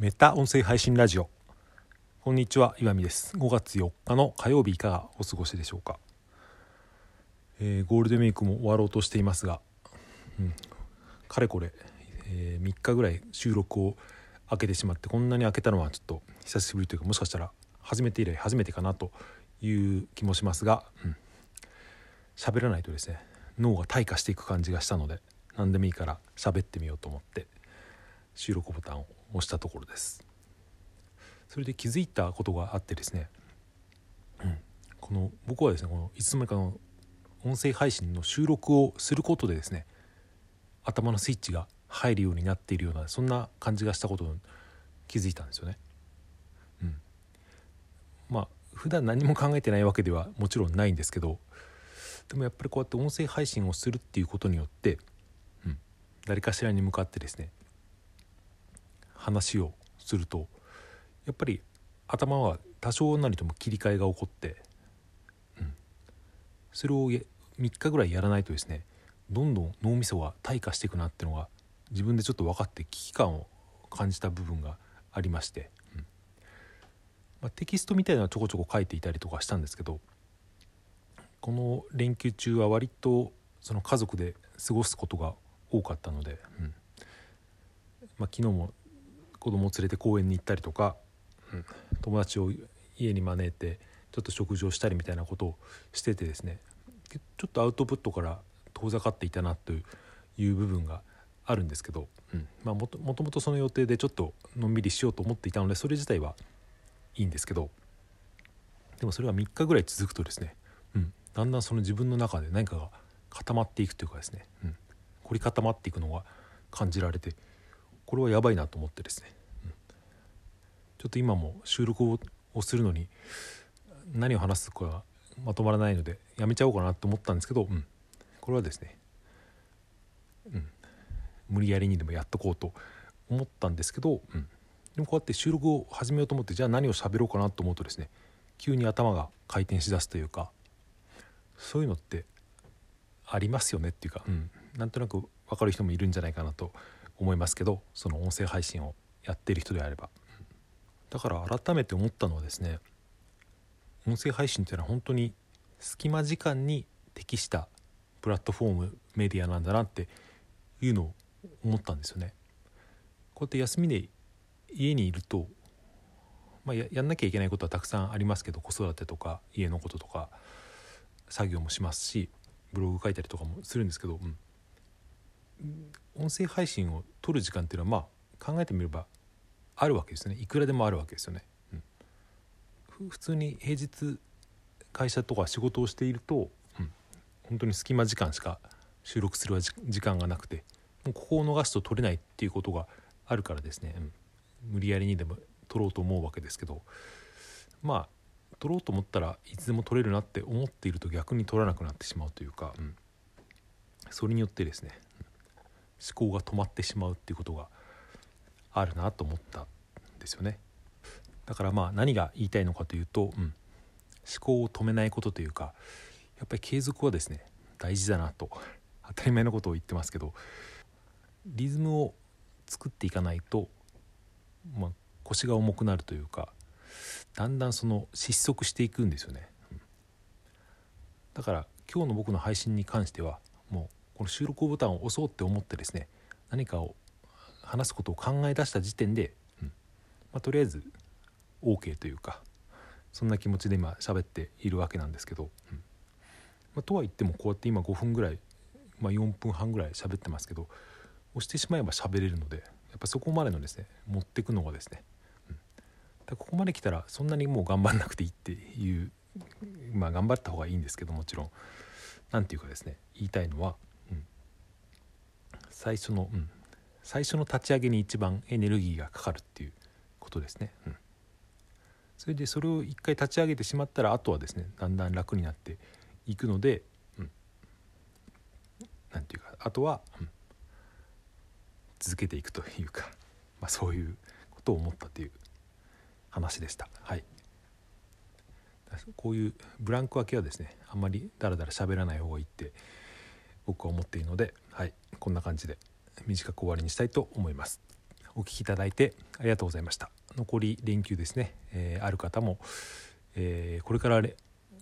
メタ音声配信ラジオ。こんにちは岩見です。5月4日の火曜日いかがお過ごしでしょうか、えー、ゴールデンウィークも終わろうとしていますが、うん、かれこれ、えー、3日ぐらい収録を開けてしまってこんなに開けたのはちょっと久しぶりというかもしかしたら初めて以来初めてかなという気もしますが喋、うん、らないとですね脳が退化していく感じがしたので何でもいいから喋ってみようと思って。収録ボタンを押したところですそれで気づいたことがあってですね、うん、この僕はですねこのいつの間にかの音声配信の収録をすることでですね頭のスイッチが入るようになっているようなそんな感じがしたことに気づいたんですよね。うん、まあ普段何も考えてないわけではもちろんないんですけどでもやっぱりこうやって音声配信をするっていうことによって、うん、誰かしらに向かってですね話をするとやっぱり頭は多少なりとも切り替えが起こって、うん、それを3日ぐらいやらないとですねどんどん脳みそが退化していくなってのが自分でちょっと分かって危機感を感じた部分がありまして、うん。まあ、テキストみたいなのはちょこちょこ書いていたりとかしたんですけどこの連休中は割とその家族で過ごすことが多かったので、うん。まあ、昨日も子供を連れて公園に行ったりとか、うん、友達を家に招いてちょっと食事をしたりみたいなことをしててですねちょっとアウトプットから遠ざかっていたなという部分があるんですけど、うんまあ、もともとその予定でちょっとのんびりしようと思っていたのでそれ自体はいいんですけどでもそれが3日ぐらい続くとですね、うん、だんだんその自分の中で何かが固まっていくというかですね、うん、凝り固まっていくのが感じられてこれはやばいなと思ってですね、うん、ちょっと今も収録をするのに何を話すかまとまらないのでやめちゃおうかなと思ったんですけど、うん、これはですね、うん、無理やりにでもやっとこうと思ったんですけど、うん、でもこうやって収録を始めようと思ってじゃあ何を喋ろうかなと思うとですね急に頭が回転しだすというかそういうのってありますよねっていうか、うん、なんとなく分かる人もいるんじゃないかなと思います思いますけどその音声配信をやってる人であればだから改めて思ったのはですね音声配信っていうのは本当に隙間時間に適したプラットフォームメディアなんだなっていうのを思ったんですよね。こうやって休みで家にいると、まあ、ややんなきゃいけないことはたくさんありますけど子育てとか家のこととか作業もしますしブログ書いたりとかもするんですけど、うん、音声配信を撮る時間っていうのはまあ考えてみればあるわけですね。いくらでもあるわけですよね。うん、普通に平日会社とか仕事をしていると、うん、本当に隙間時間しか収録する時間がなくてもうここを逃すと撮れないっていうことがあるからですね、うん、無理やりにでも撮ろうと思うわけですけどまあ撮ろうと思ったらいつでも撮れるなって思っていると逆に撮らなくなってしまうというか、うん、それによってですね思考が止まってしまうっていうことがあるなと思ったんですよね。だからまあ何が言いたいのかというと、うん、思考を止めないことというかやっぱり継続はですね大事だなと当たり前のことを言ってますけどリズムを作っていかないと、まあ、腰が重くなるというかだんだんその失速していくんですよね。うん、だから今日の僕の配信に関してはもうこの収録ボタンを押そうって思ってですね何かを話すことを考え出した時点で、うん。まあ、とりあえず OK というかそんな気持ちで今喋っているわけなんですけど、うん。まあ、とは言ってもこうやって今5分ぐらい、まあ、4分半ぐらい喋ってますけど押してしまえば喋れるのでやっぱそこまでのですね持っていくのがですね、うん、だここまで来たらそんなにもう頑張んなくていいっていうまあ頑張った方がいいんですけどもちろん。何て言うかですね言いたいのは最初の、うん、最初の立ち上げに一番エネルギーがかかるっていうことですね。うん、それでそれを一回立ち上げてしまったらあとはですねだんだん楽になっていくので、うん、なんていうかあとは、うん、続けていくというか、まあ、そういうことを思ったという話でした。はい。こういうブランク分けはですねあんまりダラダラ喋らない方がいいって僕は思っているので、はい、こんな感じで短く終わりにしたいと思います。お聴きいただいてありがとうございました。残り連休ですね、えー、ある方も、えー、これから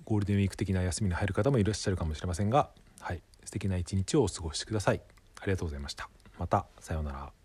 ゴールデンウィーク的な休みに入る方もいらっしゃるかもしれませんがはい素敵な一日をお過ごしください。ありがとうございました。またさようなら。